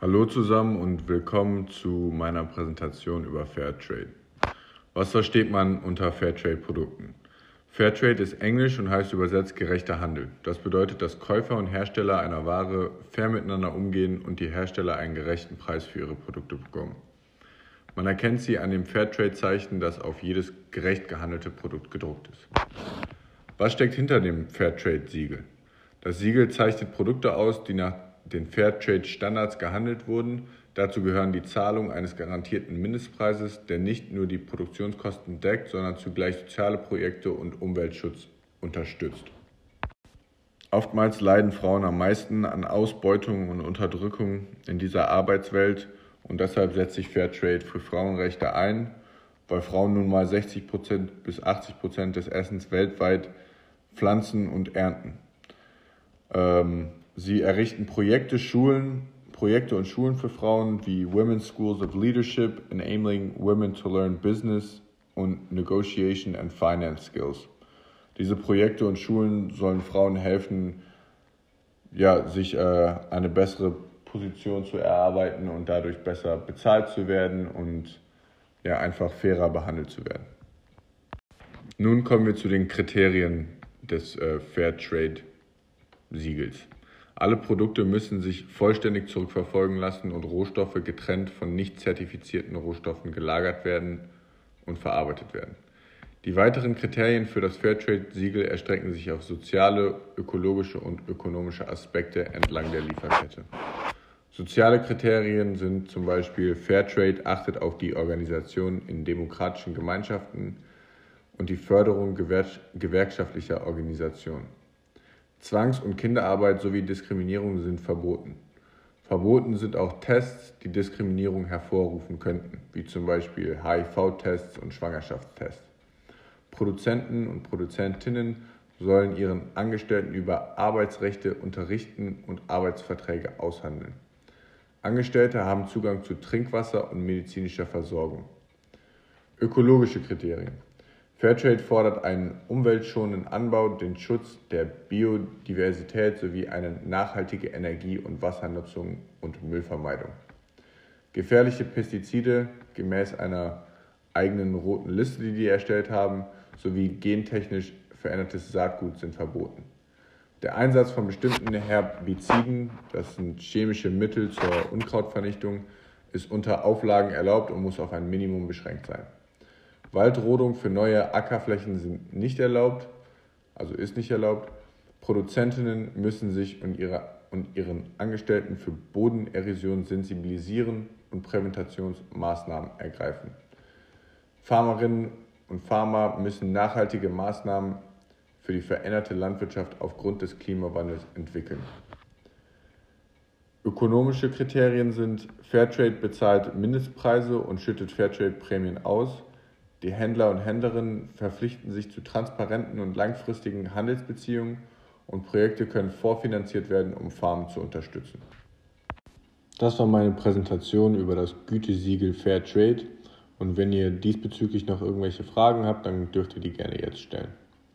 Hallo zusammen und willkommen zu meiner Präsentation über Fairtrade. Was versteht man unter Fairtrade-Produkten? Fairtrade ist Englisch und heißt übersetzt gerechter Handel. Das bedeutet, dass Käufer und Hersteller einer Ware fair miteinander umgehen und die Hersteller einen gerechten Preis für ihre Produkte bekommen. Man erkennt sie an dem Fairtrade-Zeichen, das auf jedes gerecht gehandelte Produkt gedruckt ist. Was steckt hinter dem Fairtrade-Siegel? Das Siegel zeichnet Produkte aus, die nach den Fairtrade-Standards gehandelt wurden. Dazu gehören die Zahlung eines garantierten Mindestpreises, der nicht nur die Produktionskosten deckt, sondern zugleich soziale Projekte und Umweltschutz unterstützt. Oftmals leiden Frauen am meisten an Ausbeutung und Unterdrückung in dieser Arbeitswelt und deshalb setzt sich Fairtrade für Frauenrechte ein, weil Frauen nun mal 60% bis 80% des Essens weltweit pflanzen und ernten. Ähm, sie errichten Projekte, Schulen, Projekte und Schulen für Frauen wie Women's Schools of Leadership, enabling women to learn business und Negotiation and Finance Skills. Diese Projekte und Schulen sollen Frauen helfen, ja, sich äh, eine bessere Position zu erarbeiten und dadurch besser bezahlt zu werden und ja, einfach fairer behandelt zu werden. Nun kommen wir zu den Kriterien des äh, Fairtrade Siegels. Alle Produkte müssen sich vollständig zurückverfolgen lassen und Rohstoffe getrennt von nicht zertifizierten Rohstoffen gelagert werden und verarbeitet werden. Die weiteren Kriterien für das Fairtrade-Siegel erstrecken sich auf soziale, ökologische und ökonomische Aspekte entlang der Lieferkette. Soziale Kriterien sind zum Beispiel Fairtrade achtet auf die Organisation in demokratischen Gemeinschaften und die Förderung gewerkschaftlicher Organisationen. Zwangs- und Kinderarbeit sowie Diskriminierung sind verboten. Verboten sind auch Tests, die Diskriminierung hervorrufen könnten, wie zum Beispiel HIV-Tests und Schwangerschaftstests. Produzenten und Produzentinnen sollen ihren Angestellten über Arbeitsrechte unterrichten und Arbeitsverträge aushandeln. Angestellte haben Zugang zu Trinkwasser und medizinischer Versorgung. Ökologische Kriterien. Fairtrade fordert einen umweltschonenden Anbau, den Schutz der Biodiversität sowie eine nachhaltige Energie- und Wassernutzung und Müllvermeidung. Gefährliche Pestizide gemäß einer eigenen roten Liste, die die erstellt haben, sowie gentechnisch verändertes Saatgut sind verboten. Der Einsatz von bestimmten Herbiziden, das sind chemische Mittel zur Unkrautvernichtung, ist unter Auflagen erlaubt und muss auf ein Minimum beschränkt sein. Waldrodung für neue Ackerflächen sind nicht erlaubt, also ist nicht erlaubt. Produzentinnen müssen sich und, ihre, und ihren Angestellten für Bodenerosion sensibilisieren und Präventationsmaßnahmen ergreifen. Farmerinnen und Farmer müssen nachhaltige Maßnahmen für die veränderte Landwirtschaft aufgrund des Klimawandels entwickeln. Ökonomische Kriterien sind Fairtrade bezahlt Mindestpreise und schüttet Fairtrade-Prämien aus. Die Händler und Händlerinnen verpflichten sich zu transparenten und langfristigen Handelsbeziehungen und Projekte können vorfinanziert werden, um Farmen zu unterstützen. Das war meine Präsentation über das Gütesiegel Fair Trade und wenn ihr diesbezüglich noch irgendwelche Fragen habt, dann dürft ihr die gerne jetzt stellen.